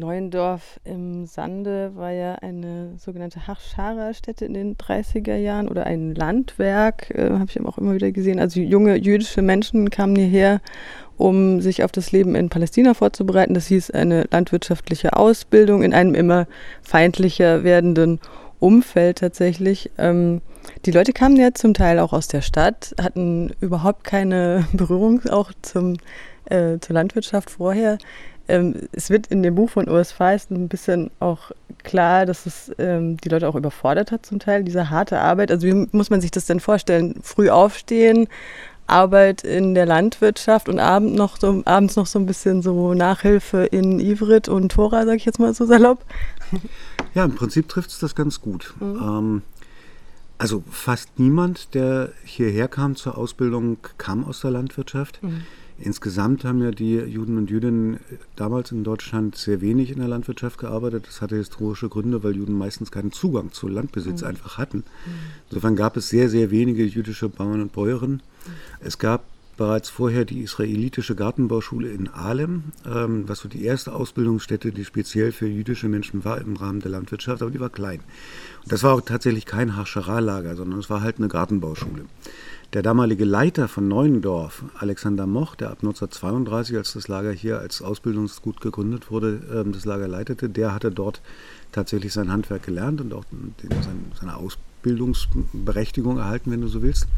Neuendorf im Sande war ja eine sogenannte Hachschara-Stätte in den 30er Jahren oder ein Landwerk, äh, habe ich auch immer wieder gesehen. Also junge jüdische Menschen kamen hierher, um sich auf das Leben in Palästina vorzubereiten. Das hieß eine landwirtschaftliche Ausbildung in einem immer feindlicher werdenden Umfeld tatsächlich. Ähm, die Leute kamen ja zum Teil auch aus der Stadt, hatten überhaupt keine Berührung auch zum, äh, zur Landwirtschaft vorher. Ähm, es wird in dem Buch von Urs Feist ein bisschen auch klar, dass es ähm, die Leute auch überfordert hat zum Teil, diese harte Arbeit. Also wie muss man sich das denn vorstellen? Früh aufstehen, Arbeit in der Landwirtschaft und abend noch so, abends noch so ein bisschen so Nachhilfe in Ivrit und Tora, sag ich jetzt mal so salopp. Ja, im Prinzip trifft es das ganz gut. Mhm. Ähm, also fast niemand, der hierher kam zur Ausbildung, kam aus der Landwirtschaft. Mhm. Insgesamt haben ja die Juden und Jüdinnen damals in Deutschland sehr wenig in der Landwirtschaft gearbeitet. Das hatte historische Gründe, weil Juden meistens keinen Zugang zu Landbesitz mhm. einfach hatten. Mhm. Insofern gab es sehr, sehr wenige jüdische Bauern und Bäuerinnen. Mhm. Es gab bereits vorher die israelitische Gartenbauschule in Ahlem, ähm, was so die erste Ausbildungsstätte, die speziell für jüdische Menschen war im Rahmen der Landwirtschaft, aber die war klein. Und das war auch tatsächlich kein Haschara-Lager, sondern es war halt eine Gartenbauschule. Der damalige Leiter von Neuendorf, Alexander Moch, der ab 1932, als das Lager hier als Ausbildungsgut gegründet wurde, ähm, das Lager leitete, der hatte dort tatsächlich sein Handwerk gelernt und auch seine Ausbildungsberechtigung erhalten, wenn du so willst.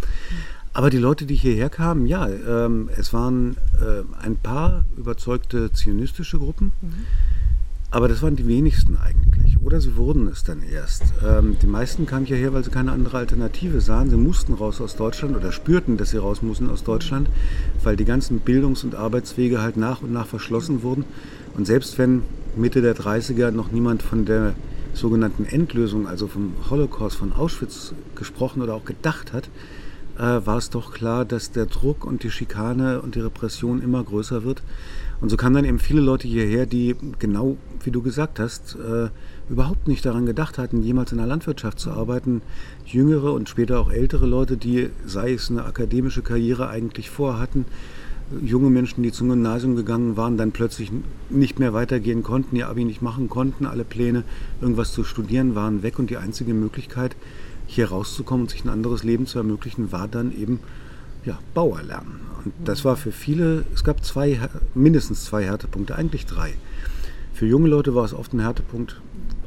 Aber die Leute, die hierher kamen, ja, ähm, es waren äh, ein paar überzeugte zionistische Gruppen. Mhm. Aber das waren die wenigsten eigentlich. Oder sie wurden es dann erst. Ähm, die meisten kamen hierher, weil sie keine andere Alternative sahen. Sie mussten raus aus Deutschland oder spürten, dass sie raus mussten aus Deutschland, weil die ganzen Bildungs- und Arbeitswege halt nach und nach verschlossen wurden. Und selbst wenn Mitte der 30er noch niemand von der sogenannten Endlösung, also vom Holocaust, von Auschwitz gesprochen oder auch gedacht hat, äh, war es doch klar, dass der Druck und die Schikane und die Repression immer größer wird. Und so kamen dann eben viele Leute hierher, die genau wie du gesagt hast, äh, überhaupt nicht daran gedacht hatten, jemals in der Landwirtschaft zu arbeiten. Jüngere und später auch ältere Leute, die, sei es eine akademische Karriere, eigentlich vorhatten. Junge Menschen, die zum Gymnasium gegangen waren, dann plötzlich nicht mehr weitergehen konnten, ihr Abi nicht machen konnten, alle Pläne, irgendwas zu studieren, waren weg und die einzige Möglichkeit, hier rauszukommen und sich ein anderes Leben zu ermöglichen, war dann eben ja, Bauer. Und das war für viele, es gab zwei, mindestens zwei Härtepunkte, eigentlich drei. Für junge Leute war es oft ein Härtepunkt,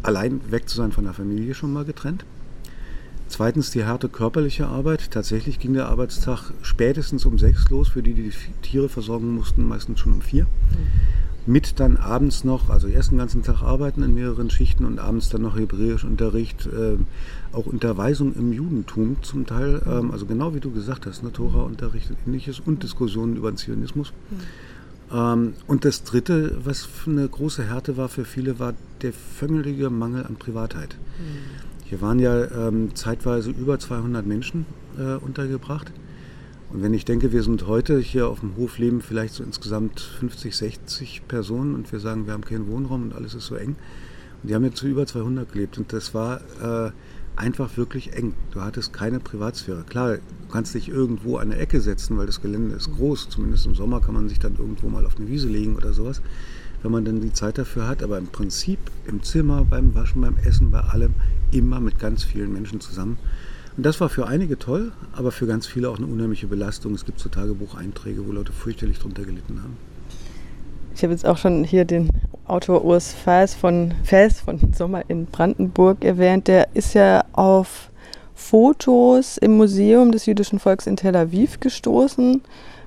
allein weg zu sein von der Familie schon mal getrennt. Zweitens die harte körperliche Arbeit. Tatsächlich ging der Arbeitstag spätestens um sechs los, für die, die die Tiere versorgen mussten, meistens schon um vier. Mit dann abends noch, also erst den ganzen Tag arbeiten in mehreren Schichten und abends dann noch Hebräischunterricht, äh, auch Unterweisung im Judentum zum Teil, ähm, also genau wie du gesagt hast, ne, Tora-Unterricht und ähnliches und Diskussionen über den Zionismus. Mhm. Ähm, und das Dritte, was eine große Härte war für viele, war der völlige Mangel an Privatheit. Mhm. Hier waren ja ähm, zeitweise über 200 Menschen äh, untergebracht. Und wenn ich denke, wir sind heute hier auf dem Hof leben vielleicht so insgesamt 50, 60 Personen und wir sagen, wir haben keinen Wohnraum und alles ist so eng. Und die haben jetzt zu über 200 gelebt und das war äh, einfach wirklich eng. Du hattest keine Privatsphäre. Klar, du kannst dich irgendwo an eine Ecke setzen, weil das Gelände ist groß. Zumindest im Sommer kann man sich dann irgendwo mal auf eine Wiese legen oder sowas, wenn man dann die Zeit dafür hat. Aber im Prinzip im Zimmer, beim Waschen, beim Essen, bei allem immer mit ganz vielen Menschen zusammen. Und das war für einige toll, aber für ganz viele auch eine unheimliche Belastung. Es gibt so Tagebucheinträge, wo Leute fürchterlich drunter gelitten haben. Ich habe jetzt auch schon hier den Autor Urs Faes von, Faes von Sommer in Brandenburg erwähnt. Der ist ja auf Fotos im Museum des jüdischen Volks in Tel Aviv gestoßen.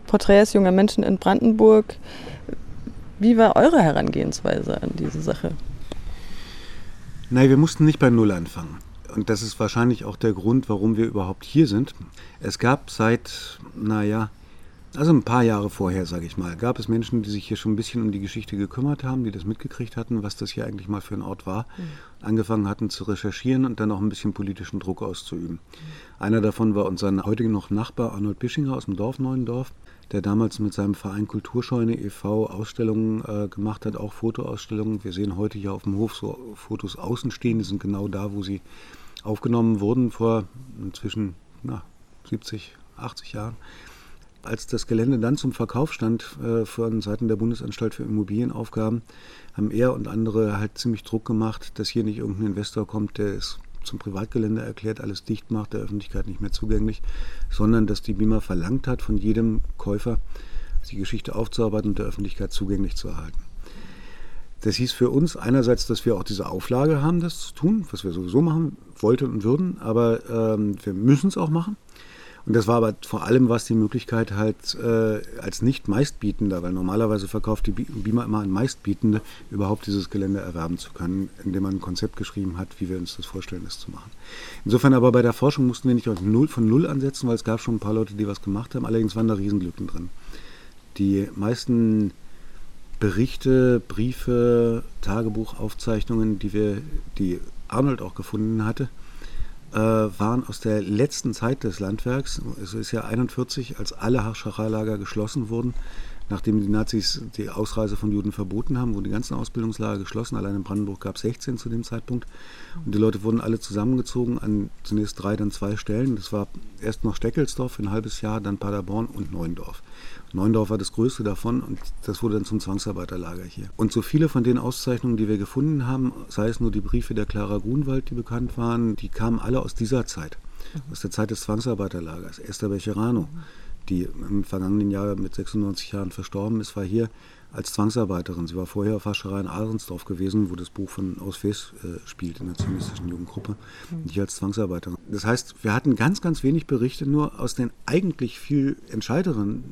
Porträts junger Menschen in Brandenburg. Wie war eure Herangehensweise an diese Sache? Nein, wir mussten nicht bei Null anfangen. Und das ist wahrscheinlich auch der Grund, warum wir überhaupt hier sind. Es gab seit, naja, also ein paar Jahre vorher, sage ich mal, gab es Menschen, die sich hier schon ein bisschen um die Geschichte gekümmert haben, die das mitgekriegt hatten, was das hier eigentlich mal für ein Ort war, mhm. angefangen hatten zu recherchieren und dann auch ein bisschen politischen Druck auszuüben. Mhm. Einer davon war unser heutiger noch Nachbar Arnold Bischinger aus dem Dorf Neuendorf, der damals mit seinem Verein Kulturscheune e.V. Ausstellungen äh, gemacht hat, auch Fotoausstellungen. Wir sehen heute hier auf dem Hof so Fotos außen stehen, die sind genau da, wo sie aufgenommen wurden vor inzwischen na, 70, 80 Jahren. als das Gelände dann zum Verkauf stand äh, von Seiten der Bundesanstalt für Immobilienaufgaben, haben er und andere halt ziemlich Druck gemacht, dass hier nicht irgendein Investor kommt, der es zum Privatgelände erklärt, alles dicht macht, der Öffentlichkeit nicht mehr zugänglich, sondern dass die BIMA verlangt hat von jedem Käufer, die Geschichte aufzuarbeiten und der Öffentlichkeit zugänglich zu erhalten. Das hieß für uns einerseits, dass wir auch diese Auflage haben, das zu tun, was wir sowieso machen wollten und würden, aber ähm, wir müssen es auch machen. Und das war aber vor allem was die Möglichkeit halt äh, als nicht meistbietender, weil normalerweise verkauft die BIMA immer an Meistbietende, überhaupt dieses Gelände erwerben zu können, indem man ein Konzept geschrieben hat, wie wir uns das vorstellen, das zu machen. Insofern aber bei der Forschung mussten wir nicht auf null, von Null ansetzen, weil es gab schon ein paar Leute, die was gemacht haben. Allerdings waren da Riesenglücken drin. Die meisten Berichte, Briefe, Tagebuchaufzeichnungen, die wir, die Arnold auch gefunden hatte, waren aus der letzten Zeit des Landwerks. Es ist ja 41, als alle Haschachalager geschlossen wurden, nachdem die Nazis die Ausreise von Juden verboten haben, wurden die ganzen Ausbildungslager geschlossen. Allein in Brandenburg gab es 16 zu dem Zeitpunkt. Und die Leute wurden alle zusammengezogen an zunächst drei, dann zwei Stellen. Das war erst noch Steckelsdorf für ein halbes Jahr, dann Paderborn und Neuendorf. Neuendorf war das größte davon und das wurde dann zum Zwangsarbeiterlager hier. Und so viele von den Auszeichnungen, die wir gefunden haben, sei es nur die Briefe der Clara Grunwald, die bekannt waren, die kamen alle aus dieser Zeit, aus der Zeit des Zwangsarbeiterlagers. Esther Becherano, mhm. Die im vergangenen Jahr mit 96 Jahren verstorben ist, war hier als Zwangsarbeiterin. Sie war vorher auf Wascherei in Ahrensdorf gewesen, wo das Buch von Ausfes äh, spielt, in der zionistischen Jugendgruppe, mhm. nicht als Zwangsarbeiterin. Das heißt, wir hatten ganz, ganz wenig Berichte nur aus den eigentlich viel entscheideren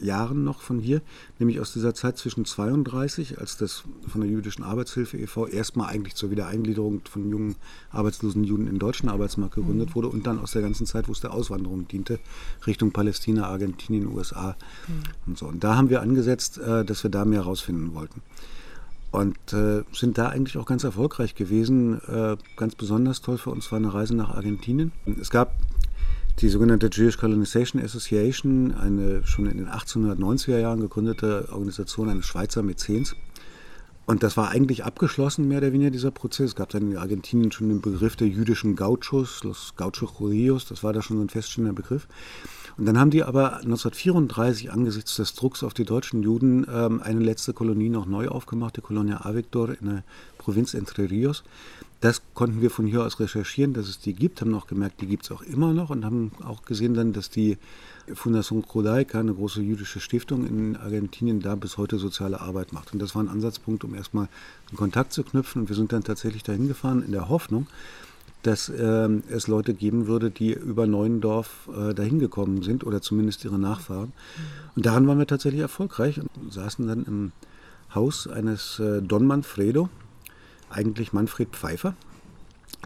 äh, Jahren noch von hier, nämlich aus dieser Zeit zwischen 32, als das von der Jüdischen Arbeitshilfe e.V. erstmal eigentlich zur Wiedereingliederung von jungen arbeitslosen Juden in den deutschen Arbeitsmarkt gegründet mhm. wurde und dann aus der ganzen Zeit, wo es der Auswanderung diente, Richtung Palästina, Argentinien, USA mhm. und so. Und da haben wir angesetzt, äh, dass wir da mehr herausfinden wollten. Und äh, sind da eigentlich auch ganz erfolgreich gewesen. Äh, ganz besonders toll für uns war eine Reise nach Argentinien. Es gab die sogenannte Jewish Colonization Association, eine schon in den 1890er Jahren gegründete Organisation eines Schweizer Mäzens. Und das war eigentlich abgeschlossen, mehr oder weniger, dieser Prozess. Es gab dann in Argentinien schon den Begriff der jüdischen Gauchos, los Gauchos Judíos, das war da schon so ein feststehender Begriff. Und dann haben die aber 1934 angesichts des Drucks auf die deutschen Juden ähm, eine letzte Kolonie noch neu aufgemacht, die Colonia Avictor in der Provinz Entre Rios. Das konnten wir von hier aus recherchieren, dass es die gibt, haben noch gemerkt, die gibt es auch immer noch und haben auch gesehen dann, dass die Fundación Judaica, eine große jüdische Stiftung in Argentinien, da bis heute soziale Arbeit macht. Und das war ein Ansatzpunkt, um erstmal einen Kontakt zu knüpfen. Und wir sind dann tatsächlich dahin gefahren in der Hoffnung, dass äh, es Leute geben würde, die über Neuendorf äh, dahin gekommen sind oder zumindest ihre Nachfahren. Und daran waren wir tatsächlich erfolgreich und saßen dann im Haus eines äh, Don Manfredo, eigentlich Manfred Pfeiffer,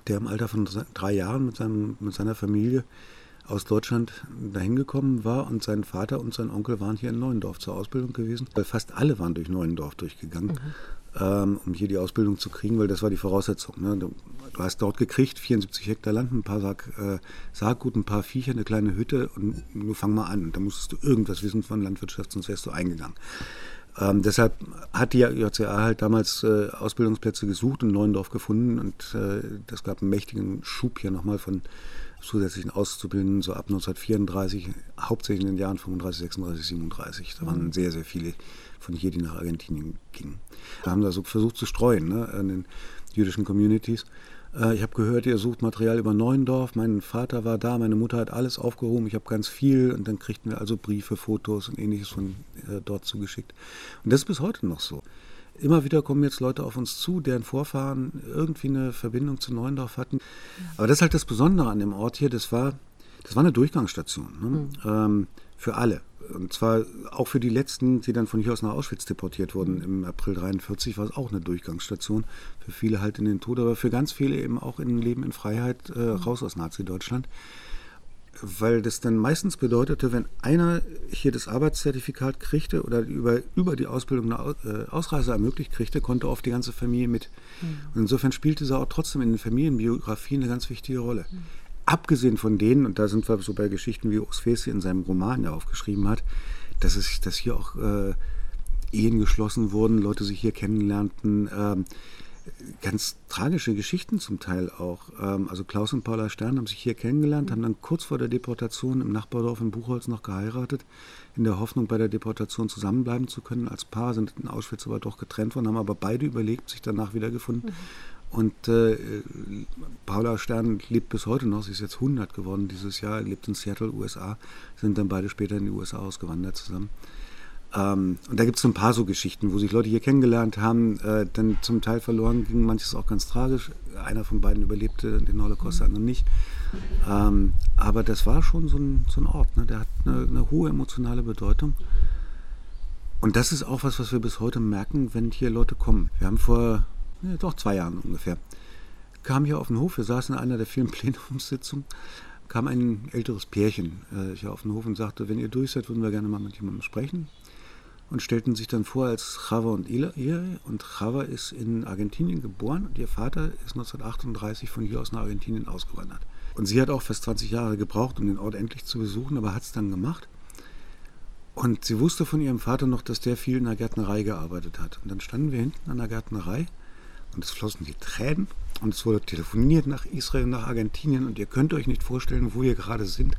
der im Alter von drei Jahren mit, seinem, mit seiner Familie aus Deutschland dahin gekommen war und sein Vater und sein Onkel waren hier in Neuendorf zur Ausbildung gewesen. Weil fast alle waren durch Neuendorf durchgegangen. Mhm ähm, um hier die Ausbildung zu kriegen, weil das war die Voraussetzung. Ne? Du, du, hast dort gekriegt, 74 Hektar Land, ein paar Sack, äh, Saatgut, ein paar Viecher, eine kleine Hütte und du fang mal an. Da musstest du irgendwas wissen von Landwirtschaft, sonst wärst du eingegangen. Ähm, deshalb hat die JCA halt damals äh, Ausbildungsplätze gesucht und Neuendorf gefunden und äh, das gab einen mächtigen Schub hier nochmal von zusätzlichen Auszubildenden, so ab 1934, hauptsächlich in den Jahren 35, 36, 37. Da waren mhm. sehr, sehr viele von hier, die nach Argentinien gingen. Wir haben da so versucht zu streuen ne, in den jüdischen Communities. Äh, ich habe gehört, ihr sucht Material über Neuendorf. Mein Vater war da, meine Mutter hat alles aufgehoben. Ich habe ganz viel und dann kriegten wir also Briefe, Fotos und ähnliches von äh, dort zugeschickt. Und das ist bis heute noch so. Immer wieder kommen jetzt Leute auf uns zu, deren Vorfahren irgendwie eine Verbindung zu Neuendorf hatten. Aber das ist halt das Besondere an dem Ort hier. Das war, das war eine Durchgangsstation ne? mhm. ähm, für alle. Und zwar auch für die letzten, die dann von hier aus nach Auschwitz deportiert wurden im April 43, war es auch eine Durchgangsstation. Für viele halt in den Tod, aber für ganz viele eben auch in Leben in Freiheit äh, mhm. raus aus Nazi-Deutschland. Weil das dann meistens bedeutete, wenn einer hier das Arbeitszertifikat kriegte oder über, über die Ausbildung eine äh, Ausreise ermöglicht kriegte, konnte oft die ganze Familie mit. Mhm. Und insofern spielte sie auch trotzdem in den Familienbiografien eine ganz wichtige Rolle. Mhm. Abgesehen von denen, und da sind wir so bei Geschichten wie Osfesi in seinem Roman ja aufgeschrieben hat, dass, es, dass hier auch äh, Ehen geschlossen wurden, Leute sich hier kennenlernten. Ähm, ganz tragische Geschichten zum Teil auch. Ähm, also Klaus und Paula Stern haben sich hier kennengelernt, haben dann kurz vor der Deportation im Nachbardorf in Buchholz noch geheiratet, in der Hoffnung, bei der Deportation zusammenbleiben zu können als Paar, sind in Auschwitz aber doch getrennt worden, haben aber beide überlebt, sich danach wiedergefunden. Mhm. Und äh, Paula Stern lebt bis heute noch, sie ist jetzt 100 geworden dieses Jahr, lebt in Seattle, USA, sind dann beide später in die USA ausgewandert zusammen. Ähm, und da gibt es ein paar so Geschichten, wo sich Leute hier kennengelernt haben, äh, dann zum Teil verloren ging, manches auch ganz tragisch. Einer von beiden überlebte den Holocaust, der andere nicht. Ähm, aber das war schon so ein, so ein Ort, ne? der hat eine, eine, hohe emotionale Bedeutung. Und das ist auch was, was wir bis heute merken, wenn hier Leute kommen. Wir haben vor ja, doch zwei Jahren ungefähr, kam hier auf den Hof, wir saßen in einer der vielen Plenumssitzungen, kam ein älteres Pärchen äh, hier auf den Hof und sagte, wenn ihr durch seid, würden wir gerne mal mit jemandem sprechen und stellten sich dann vor als Chava und Ire. Und Chava ist in Argentinien geboren und ihr Vater ist 1938 von hier aus nach Argentinien ausgewandert. Und sie hat auch fast 20 Jahre gebraucht, um den Ort endlich zu besuchen, aber hat es dann gemacht. Und sie wusste von ihrem Vater noch, dass der viel in der Gärtnerei gearbeitet hat. Und dann standen wir hinten an der Gärtnerei und es flossen die Tränen und es wurde telefoniert nach Israel, nach Argentinien und ihr könnt euch nicht vorstellen, wo wir gerade sind.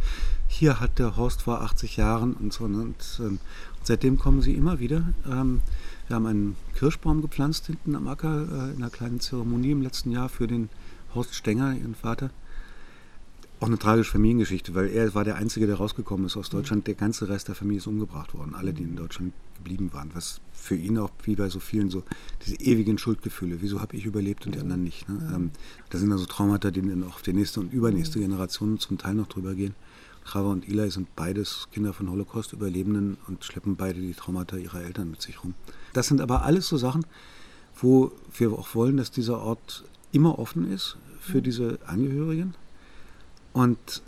Hier hat der Horst vor 80 Jahren und so. Und, ähm, Seitdem kommen sie immer wieder. Ähm, wir haben einen Kirschbaum gepflanzt hinten am Acker äh, in einer kleinen Zeremonie im letzten Jahr für den Horst Stenger, ihren Vater. Auch eine tragische Familiengeschichte, weil er war der Einzige, der rausgekommen ist aus Deutschland. Der ganze Rest der Familie ist umgebracht worden, alle, die in Deutschland geblieben waren. Was für ihn auch, wie bei so vielen, so diese ewigen Schuldgefühle. Wieso habe ich überlebt und die anderen nicht? Ne? Ähm, das sind also Traumata, die dann auch auf die nächste und übernächste Generation zum Teil noch drüber gehen. Chava und Eli sind beides Kinder von Holocaust-Überlebenden und schleppen beide die Traumata ihrer Eltern mit sich rum. Das sind aber alles so Sachen, wo wir auch wollen, dass dieser Ort immer offen ist für mhm. diese Angehörigen und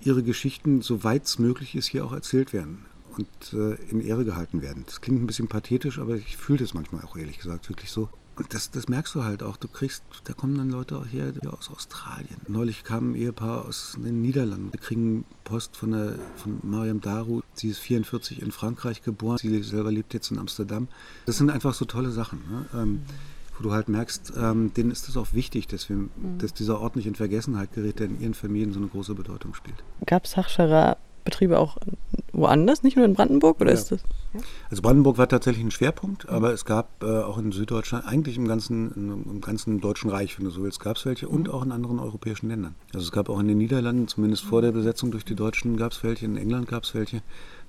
ihre Geschichten, soweit es möglich ist, hier auch erzählt werden und äh, in Ehre gehalten werden. Das klingt ein bisschen pathetisch, aber ich fühle das manchmal auch ehrlich gesagt wirklich so. Das, das merkst du halt auch. Du kriegst, da kommen dann Leute auch her aus Australien. Neulich kam ein Ehepaar aus den Niederlanden. Wir kriegen Post von, der, von Mariam Daru. Sie ist 44 in Frankreich geboren. Sie selber lebt jetzt in Amsterdam. Das sind einfach so tolle Sachen. Ne? Ähm, wo du halt merkst, ähm, denen ist es auch wichtig, dass, wir, mhm. dass dieser Ort nicht in Vergessenheit gerät, der in ihren Familien so eine große Bedeutung spielt. Gab es Hachschara Betriebe auch woanders, nicht nur in Brandenburg oder ja. ist das? Also Brandenburg war tatsächlich ein Schwerpunkt, aber es gab äh, auch in Süddeutschland, eigentlich im ganzen, im ganzen Deutschen Reich, wenn du so willst, gab es welche und auch in anderen europäischen Ländern. Also es gab auch in den Niederlanden, zumindest vor der Besetzung durch die Deutschen, gab es welche, in England gab es welche, in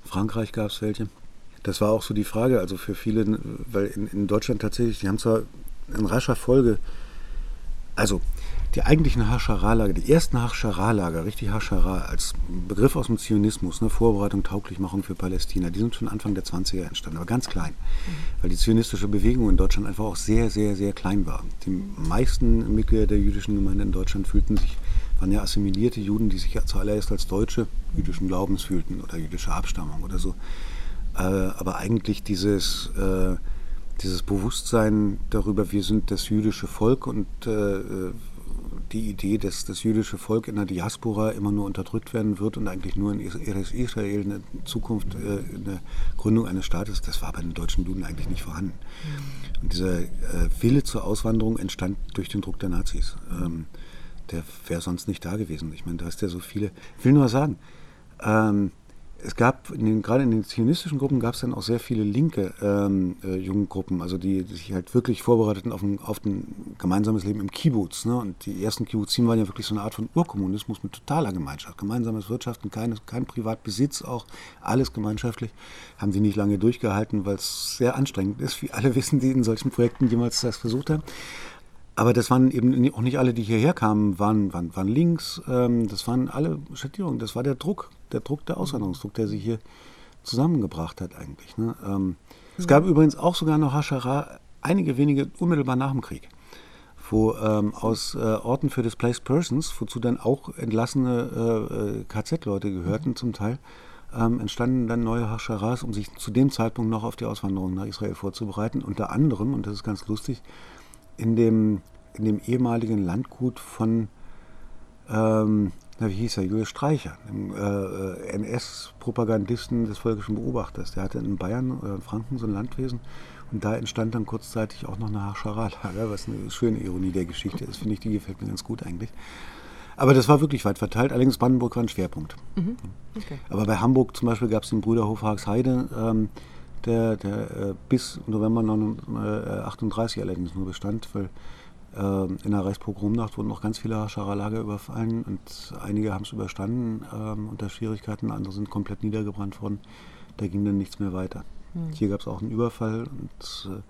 Frankreich gab es welche. Das war auch so die Frage, also für viele, weil in, in Deutschland tatsächlich, die haben zwar in rascher Folge, also die eigentlichen Haschara-Lager, die ersten Haschara-Lager, richtig Haschara, als Begriff aus dem Zionismus, eine Vorbereitung, Tauglichmachung für Palästina, die sind schon Anfang der 20er entstanden, aber ganz klein, mhm. weil die zionistische Bewegung in Deutschland einfach auch sehr, sehr, sehr klein war. Die meisten Mitglieder der jüdischen Gemeinde in Deutschland fühlten sich, waren ja assimilierte Juden, die sich ja zuallererst als Deutsche jüdischen Glaubens fühlten oder jüdische Abstammung oder so. Äh, aber eigentlich dieses... Äh, dieses Bewusstsein darüber, wir sind das jüdische Volk und äh, die Idee, dass das jüdische Volk in der Diaspora immer nur unterdrückt werden wird und eigentlich nur in Israel eine Zukunft, äh, eine Gründung eines Staates, das war bei den deutschen Juden eigentlich nicht vorhanden. Und dieser äh, Wille zur Auswanderung entstand durch den Druck der Nazis. Ähm, der wäre sonst nicht da gewesen. Ich meine, da hast ja so viele. Ich will nur sagen, ähm, es gab in den, gerade in den zionistischen Gruppen gab es dann auch sehr viele linke ähm, äh, Jugendgruppen, also die, die, sich halt wirklich vorbereiteten auf ein, auf ein gemeinsames Leben im Kibbutz. Ne? Und die ersten Kibbutzim waren ja wirklich so eine Art von Urkommunismus mit totaler Gemeinschaft, gemeinsames Wirtschaften, kein, kein Privatbesitz, auch alles gemeinschaftlich. Haben sie nicht lange durchgehalten, weil es sehr anstrengend ist, wie alle wissen, die in solchen Projekten jemals das versucht haben. Aber das waren eben auch nicht alle, die hierher kamen, waren, waren, waren links. Ähm, das waren alle Schattierungen. Das war der Druck, der Druck, der Auswanderungsdruck, der sie hier zusammengebracht hat eigentlich. Ne? Ähm, es gab übrigens auch sogar noch Haschara einige wenige unmittelbar nach dem Krieg, wo ähm, aus äh, Orten für Displaced Persons, wozu dann auch entlassene äh KZ-Leute gehörten mhm. zum Teil, ähm, entstanden dann neue Hascharas, um sich zu dem Zeitpunkt noch auf die Auswanderung nach Israel vorzubereiten. Unter anderem, und das ist ganz lustig, in dem, in dem ehemaligen Landgut von, ähm, na, wie hieß er, Julius Streicher, dem äh, NS-Propagandisten des völkischen Beobachters. Der hatte in Bayern oder in Franken so ein Landwesen Und da entstand dann kurzzeitig auch noch eine Haschara-Lager, was eine schöne Ironie der Geschichte ist, finde ich. Die gefällt mir ganz gut eigentlich. Aber das war wirklich weit verteilt. Allerdings Brandenburg war ein Schwerpunkt. Mhm. Okay. Aber bei Hamburg zum Beispiel gab es den Brüderhof Haagsheide, ähm, der, der äh, bis November 1938 äh, allerdings nur bestand, weil äh, in der Reichspogromnacht wurden noch ganz viele Haschara-Lager überfallen und einige haben es überstanden ähm, unter Schwierigkeiten, andere sind komplett niedergebrannt worden. Da ging dann nichts mehr weiter. Mhm. Hier gab es auch einen Überfall und äh,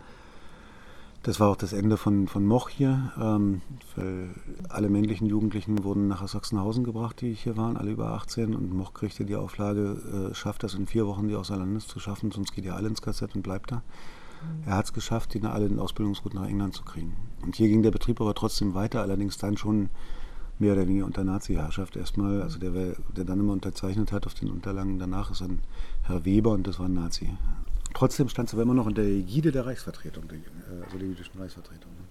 das war auch das Ende von, von Moch hier, ähm, weil alle männlichen Jugendlichen wurden nach Sachsenhausen gebracht, die hier waren, alle über 18. Und Moch kriegte die Auflage, äh, schafft das in vier Wochen, die außer Landes zu schaffen, sonst geht ihr alle ins KZ und bleibt da. Mhm. Er hat es geschafft, die alle in Ausbildungsgut nach England zu kriegen. Und hier ging der Betrieb aber trotzdem weiter, allerdings dann schon mehr oder weniger unter Nazi-Herrschaft erstmal. Also der, der dann immer unterzeichnet hat auf den Unterlagen danach, ist ein Herr Weber und das war ein Nazi. Trotzdem stand es aber immer noch unter der Ägide der Reichsvertretung, also der jüdischen Reichsvertretung.